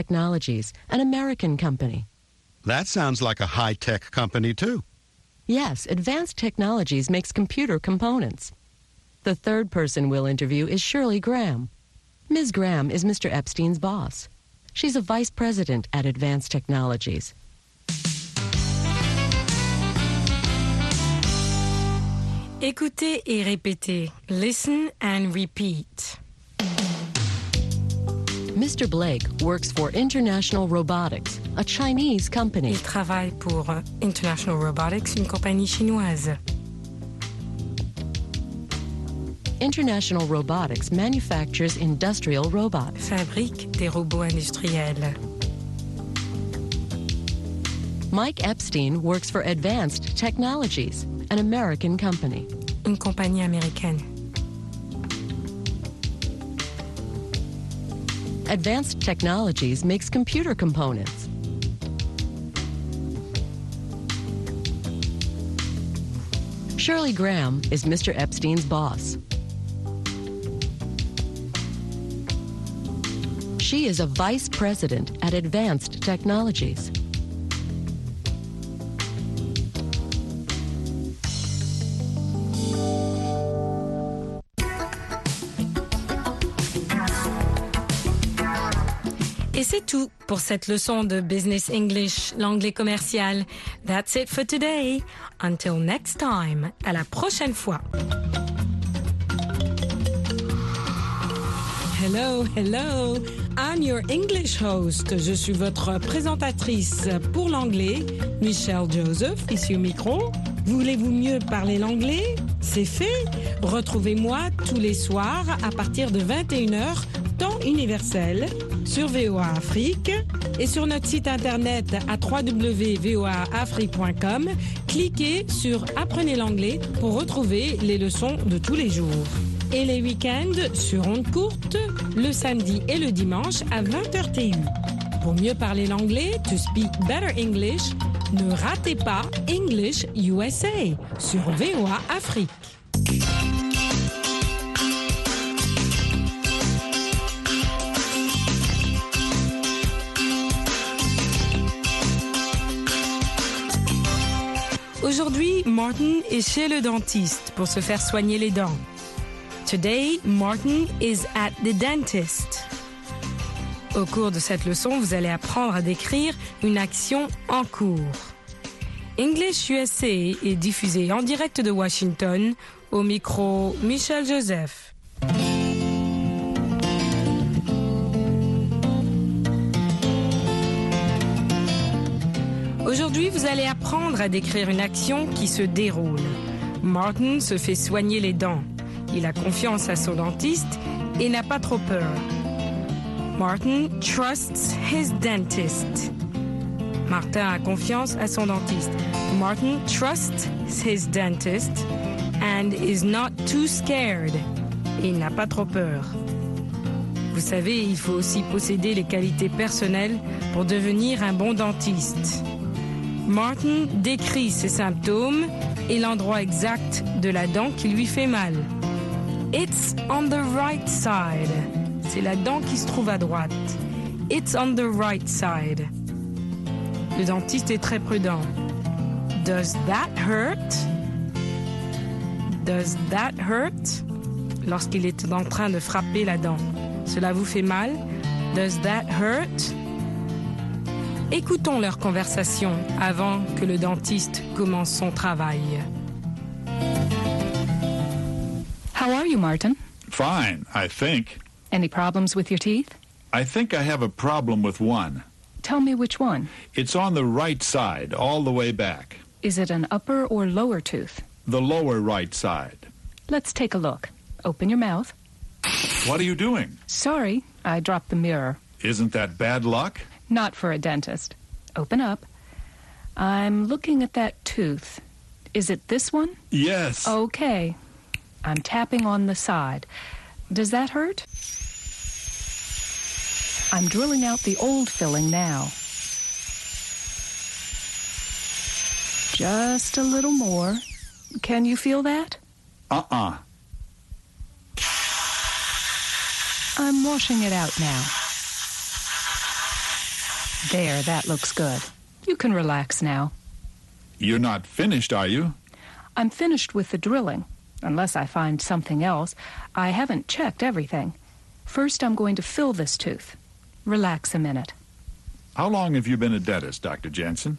Technologies, an American company. That sounds like a high-tech company, too. Yes, Advanced Technologies makes computer components. The third person we'll interview is Shirley Graham. Ms. Graham is Mr. Epstein's boss. She's a vice president at Advanced Technologies. Écoutez et répétez. Listen and repeat. Mr. Blake works for International Robotics, a Chinese company. Il travaille pour euh, International Robotics, une compagnie chinoise. International Robotics manufactures industrial robots. Fabrique des robots industriels. Mike Epstein works for Advanced Technologies, an American company. Une compagnie américaine. Advanced Technologies makes computer components. Shirley Graham is Mr. Epstein's boss. She is a vice president at Advanced Technologies. Tout pour cette leçon de Business English, l'anglais commercial. That's it for today. Until next time. À la prochaine fois. Hello, hello. I'm your English host. Je suis votre présentatrice pour l'anglais, Michelle Joseph, ici au micro. Voulez-vous mieux parler l'anglais? C'est fait. Retrouvez-moi tous les soirs à partir de 21h, temps universel, sur VOA Afrique et sur notre site internet à www.voaafrique.com. Cliquez sur Apprenez l'anglais pour retrouver les leçons de tous les jours. Et les week-ends sur ondes courtes, le samedi et le dimanche à 20h TU. Pour mieux parler l'anglais, to speak better English, ne ratez pas English USA sur VOA Afrique. Aujourd'hui, Martin est chez le dentiste pour se faire soigner les dents. Today, Martin is at the dentist. Au cours de cette leçon, vous allez apprendre à décrire une action en cours. English USA est diffusé en direct de Washington au micro Michel Joseph. Aujourd'hui, vous allez apprendre à décrire une action qui se déroule. Martin se fait soigner les dents. Il a confiance à son dentiste et n'a pas trop peur. Martin trusts his dentist. Martin a confiance à son dentiste. Martin trusts his dentist and is not too scared. Il n'a pas trop peur. Vous savez, il faut aussi posséder les qualités personnelles pour devenir un bon dentiste. Martin décrit ses symptômes et l'endroit exact de la dent qui lui fait mal. It's on the right side. C'est la dent qui se trouve à droite. It's on the right side. Le dentiste est très prudent. Does that hurt? Does that hurt? Lorsqu'il est en train de frapper la dent. Cela vous fait mal? Does that hurt? Écoutons leur conversation avant que le dentiste commence son travail. How are you, Martin? Fine, I think. Any problems with your teeth? I think I have a problem with one. Tell me which one. It's on the right side, all the way back. Is it an upper or lower tooth? The lower right side. Let's take a look. Open your mouth. What are you doing? Sorry, I dropped the mirror. Isn't that bad luck? Not for a dentist. Open up. I'm looking at that tooth. Is it this one? Yes. Okay. I'm tapping on the side. Does that hurt? I'm drilling out the old filling now. Just a little more. Can you feel that? Uh-uh. I'm washing it out now. There, that looks good. You can relax now. You're not finished, are you? I'm finished with the drilling. Unless I find something else, I haven't checked everything. First, I'm going to fill this tooth. Relax a minute. How long have you been a dentist, Dr. Jensen?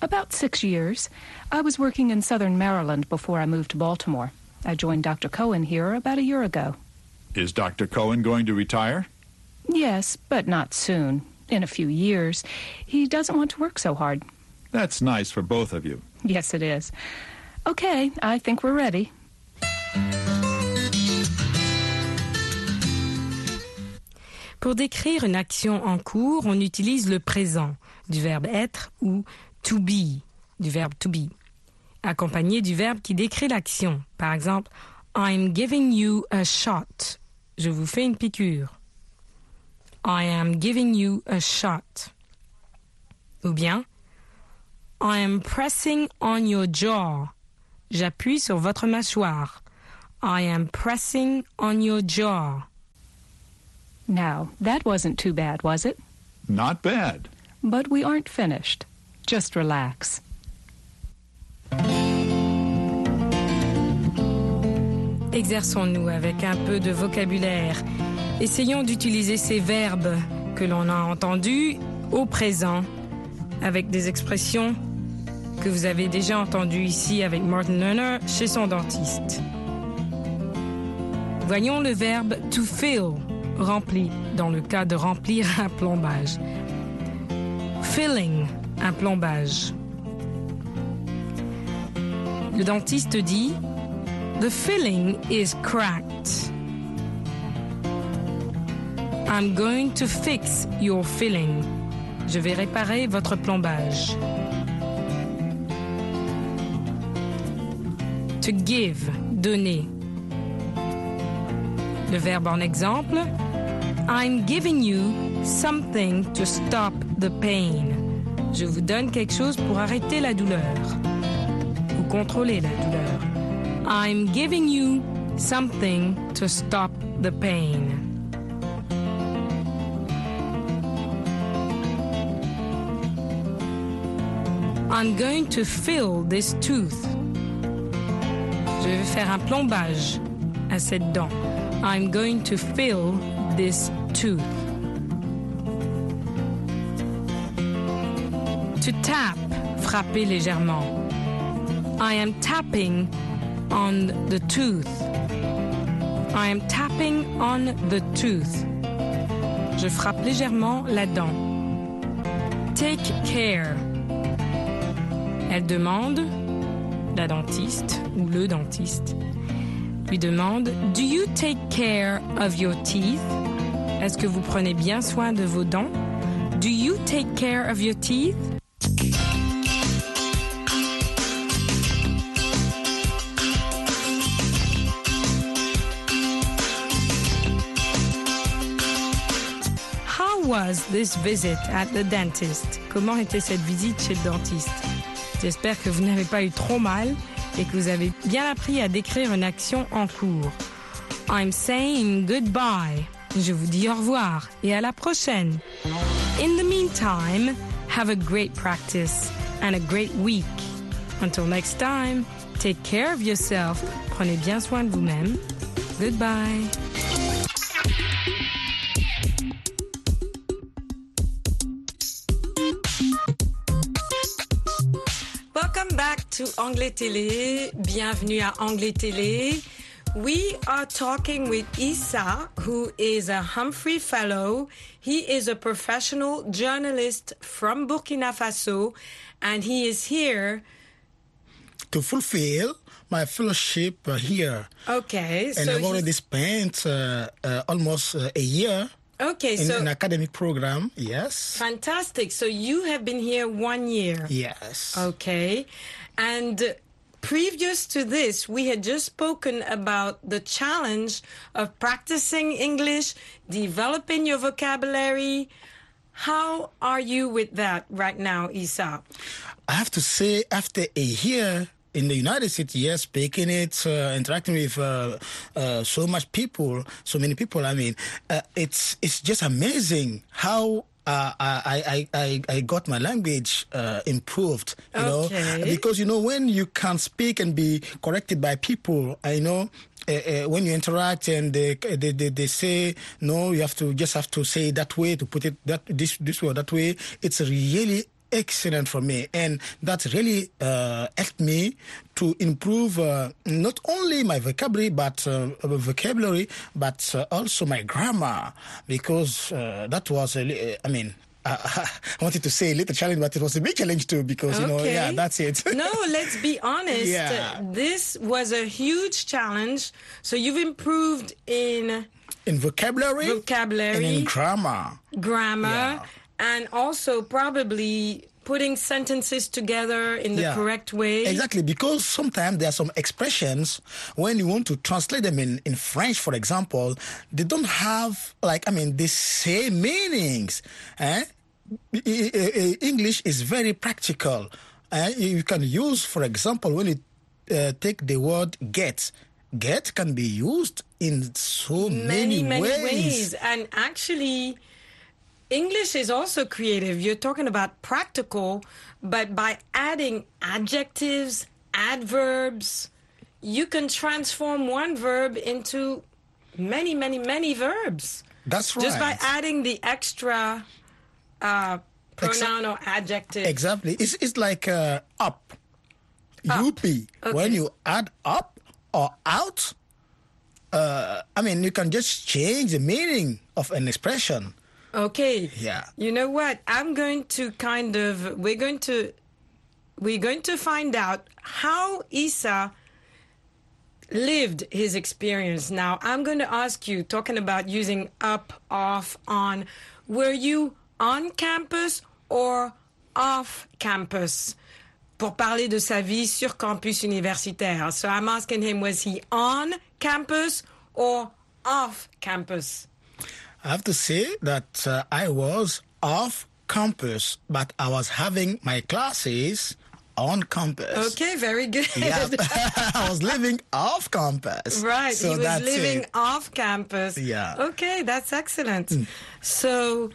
About six years. I was working in southern Maryland before I moved to Baltimore. I joined Dr. Cohen here about a year ago. Is Dr. Cohen going to retire? Yes, but not soon. In a few years. He doesn't want to work so hard. That's nice for both of you. Yes, it is. Okay, I think we're ready. Pour décrire une action en cours, on utilise le présent du verbe être ou to be du verbe to be, accompagné du verbe qui décrit l'action. Par exemple, I'm giving you a shot. Je vous fais une piqûre. I am giving you a shot. Ou bien, I am pressing on your jaw. J'appuie sur votre mâchoire. I am pressing on your jaw. Now, that wasn't too bad, was it? Not bad. But we aren't finished. Just relax. Exerçons-nous avec un peu de vocabulaire. Essayons d'utiliser ces verbes que l'on a entendus au présent avec des expressions que vous avez déjà entendues ici avec Martin Lerner chez son dentiste. Voyons le verbe to fill, rempli, dans le cas de remplir un plombage. Filling, un plombage. Le dentiste dit The filling is cracked. I'm going to fix your filling. Je vais réparer votre plombage. To give, donner. Le verbe en exemple, I'm giving you something to stop the pain. Je vous donne quelque chose pour arrêter la douleur ou contrôler la douleur. I'm giving you something to stop the pain. I'm going to fill this tooth. Je vais faire un plombage à cette dent. I'm going to fill this tooth. To tap, frapper légèrement. I am tapping on the tooth. I am tapping on the tooth. Je frappe légèrement la dent. Take care. Elle demande, la dentiste ou le dentiste, lui demande Do you take care of your teeth? Est-ce que vous prenez bien soin de vos dents? Do you take care of your teeth? How was this visit at the dentist? Comment était cette visite chez le dentiste? J'espère que vous n'avez pas eu trop mal et que vous avez bien appris à décrire une action en cours. I'm saying goodbye. Je vous dis au revoir et à la prochaine. In the meantime, have a great practice and a great week. Until next time, take care of yourself. Prenez bien soin de vous-même. Goodbye. To Anglais Télé. Bienvenue à Anglais Télé. We are talking with Issa, who is a Humphrey Fellow. He is a professional journalist from Burkina Faso, and he is here. to fulfill my fellowship here. Okay, And so I've already spent uh, uh, almost uh, a year okay, in so an academic program. Yes. fantastic. So you have been here one year. Yes. Okay. And previous to this, we had just spoken about the challenge of practicing English, developing your vocabulary. How are you with that right now, Isa? I have to say, after a year in the United States, yes, speaking it, uh, interacting with uh, uh, so much people, so many people. I mean, uh, it's it's just amazing how uh, I, I, I, I got my language uh, improved. You Okay. know, because you know when you can speak and be corrected by people, I know. Uh, uh, when you interact and they, they, they, they say no, you have to just have to say that way to put it that this this way or that way. It's really excellent for me, and that really uh, helped me to improve uh, not only my vocabulary but uh, vocabulary, but uh, also my grammar because uh, that was a I mean. Uh, I wanted to say a little challenge, but it was a big challenge too because you know, yeah, that's it. no, let's be honest. Yeah. This was a huge challenge. So you've improved in in vocabulary, Vocabulary. and in grammar. grammar Yeah. And also probably putting sentences together in the Yeah. correct way. Exactly, because sometimes there are some expressions when you want to translate them in, in French, for example, they don't have like I mean the same meanings. Eh? English is very practical. Eh? You can use, for example, when you uh, take the word get. Get can be used in so many, many, many ways. ways. And actually, English is also creative. You're talking about practical, but by adding adjectives, adverbs, you can transform one verb into many, many, many verbs. That's right. Just by adding the extra uh, pronoun or adjective. Exactly. It's it's like uh, up. UP. When you add up or out, uh, I mean, you can just change the meaning of an expression. Okay. Yeah. You know what? I'm going to kind of we're going to we're going to find out how Isa lived his experience. Now, I'm going to ask you talking about using up, off, on. Were you on campus or off campus? Pour parler de sa vie sur campus universitaire. So I'm asking him was he on campus or off campus? I have to say that uh, I was off campus, but I was having my classes on campus. Okay, very good. Yeah, I was living off campus. Right, So he was that's living it. off campus. Yeah. Okay, that's excellent. So,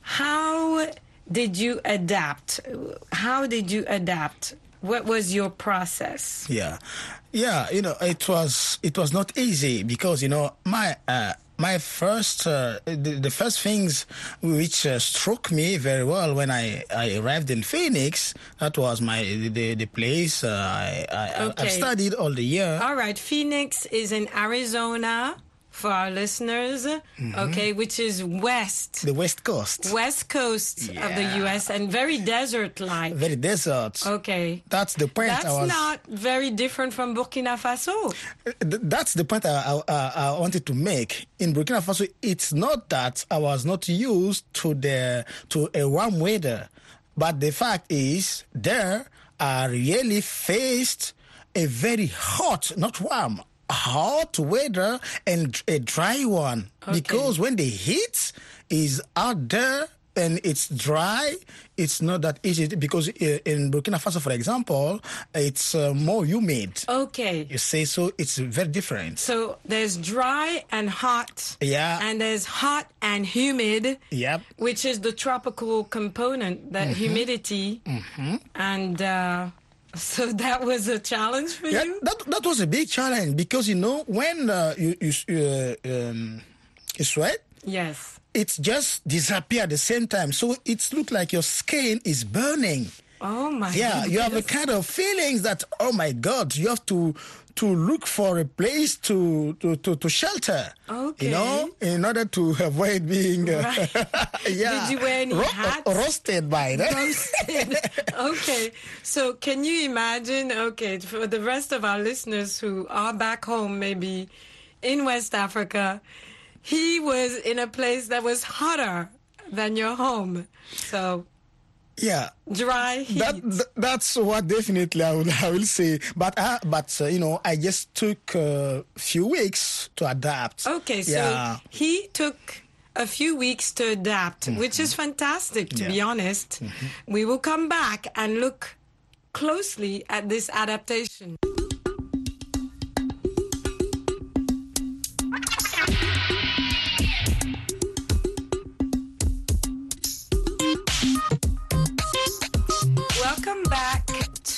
how did you adapt? How did you adapt? What was your process? Yeah, yeah. You know, it was it was not easy because you know my uh, my first uh, the, the first things which uh, struck me very well when I, I arrived in Phoenix. That was my the the place uh, I, I Okay. I've studied all the year. All right, Phoenix is in Arizona for our listeners, mm-hmm. okay, which is west, the West Coast, west coast of the US and very desert like. very desert. Okay. That's the point. That's I was, not very different from Burkina Faso. Th- That's the point I, I, I I wanted to make. In Burkina Faso, it's not that I was not used to the to a warm weather, but the fact is there I really faced a very hot, not warm, hot weather and a dry one. Because when the heat is out there and it's dry, it's not that easy. Because uh, in Burkina Faso, for example, it's uh, more humid. Okay. You say so, it's very different. So there's dry and hot. Yeah. And there's hot and humid. Yep. Which is the tropical component, that humidity. And uh, so that was a challenge for Yeah, you? that that was a big challenge because you know when uh, you you uh, um, you sweat, Yes. it just disappear at the same time. So it looks like your skin is burning. Oh my Yeah, you have a kind of feelings that oh my god, you have to to look for a place to to to, to shelter. Okay. You know, in order to avoid being uh, yeah Did you wear any hats? roasted by that. roasted. okay. So can you imagine, okay, for the rest of our listeners who are back home, maybe in West Africa, he was in a place that was hotter than your home. So Yeah. dry heat. That, th- that's what definitely I will I will say. But I, but uh, you know I just took a few weeks to adapt. Okay, so yeah, he took a few weeks to adapt, mm-hmm. which is fantastic, to be Yeah. honest. Mm-hmm. We will come back and look closely at this adaptation.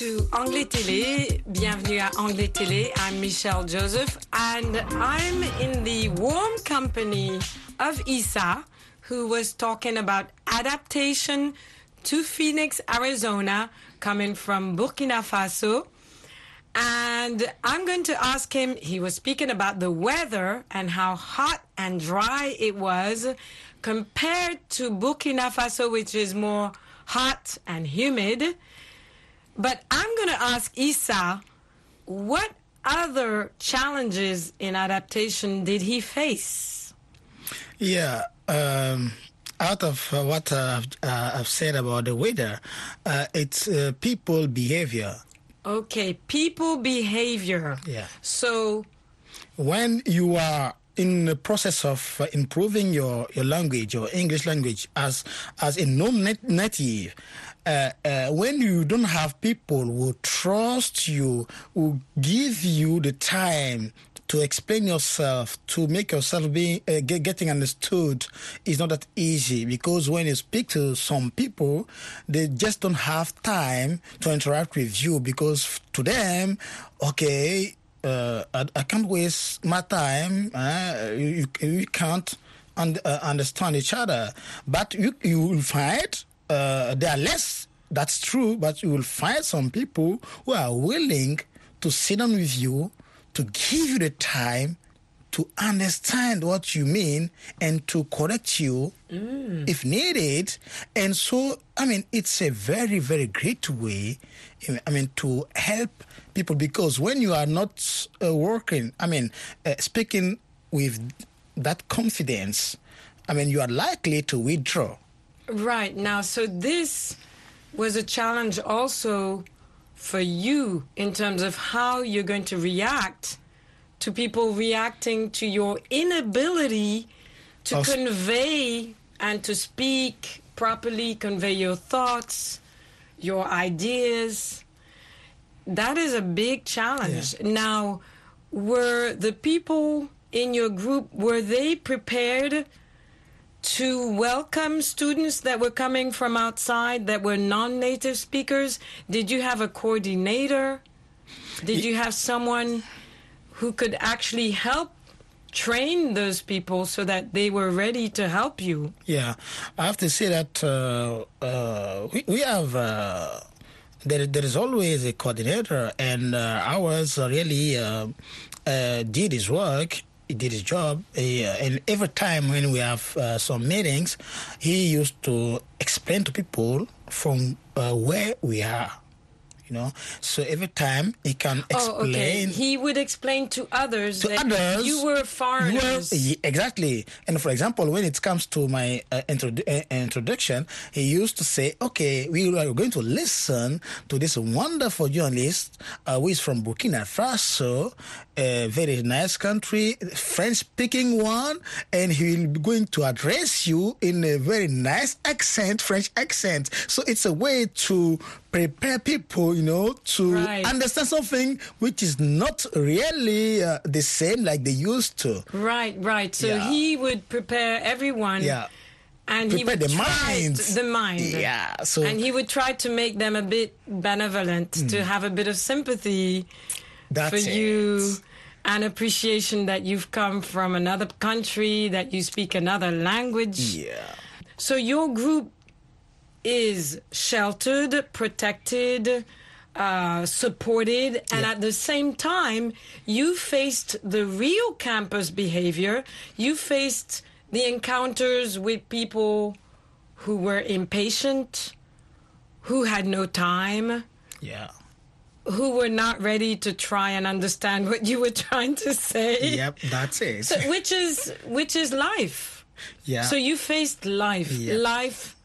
To Anglais Télé. Bienvenue à Anglais Télé. I'm Michelle Joseph and I'm in the warm company of Isa, who was talking about adaptation to Phoenix, Arizona, coming from Burkina Faso. And I'm going to ask him, he was speaking about the weather and how hot and dry it was compared to Burkina Faso, which is more hot and humid. But I'm going to ask Isa, what other challenges in adaptation did he face? Yeah. Um, out of uh, what uh, uh, I've said about the weather, uh, it's uh, people behavior. Okay, people behavior. Yeah. So, When you are in the process of uh, improving your, your language, your English language, as as a non-native, uh, uh, when you don't have people who trust you, who give you the time to explain yourself, to make yourself being uh, get, getting understood, is not that easy because when you speak to some people, they just don't have time to interact with you because to them, okay, uh, I, I can't waste my time. Uh, you, you, can't uh, understand each other. But you, you will find uh, there are less, that's true, but you will find some people who are willing to sit down with you, to give you the time to understand what you mean and to correct you if needed. And so, I mean, it's a very, very great way, I mean, to help people because when you are not uh, working, I mean, uh, speaking with that confidence, I mean, you are likely to withdraw. Right now, so this was a challenge also for you in terms of how you're going to react to people reacting to your inability to Of- convey and to speak properly, convey your thoughts, your ideas. That is a big challenge. Now, were the people in your group were they prepared to welcome students that were coming from outside that were non-native speakers? Did you have a coordinator? Did you have someone who could actually help train those people so that they were ready to help you? Yeah, I have to say that uh, uh, we, we have uh, there there is always a coordinator, and uh, ours really uh, uh, did his work. He did his job, He, uh, and every time when we have uh, some meetings, he used to explain to people from uh, where we are. You know, so every time he can Oh, okay. explain He would explain to others to that others you were foreigners. Well, ye- exactly and for example when it comes to my uh, introdu- uh, introduction he used to say okay we are going to listen to this wonderful journalist uh, who is from burkina faso a very nice country french speaking one and he will be going to address you in a very nice accent french accent so it's a way to prepare people you know to Right. understand something which is not really uh, the same like they used to. Right, right. So Yeah. he would prepare everyone. Yeah. And he Prepare would the mind. the mind. Yeah, so- and he would try to make them a bit benevolent, to have a bit of sympathy That's for it. you, and appreciation that you've come from another country, that you speak another language. Yeah. So your group is sheltered, protected, uh, supported, and at the same time, you faced the real campus behavior. You faced the encounters with people who were impatient, who had no time, Yeah. who were not ready to try and understand what you were trying to say. Yep, that's it. So, which is which is life. yeah. So you faced life, Yeah. life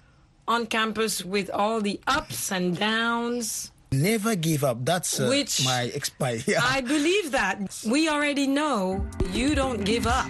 on campus with all the ups and downs. Never give up. That's uh, Which- my exp- my- yeah. I believe that. We already know you don't give up.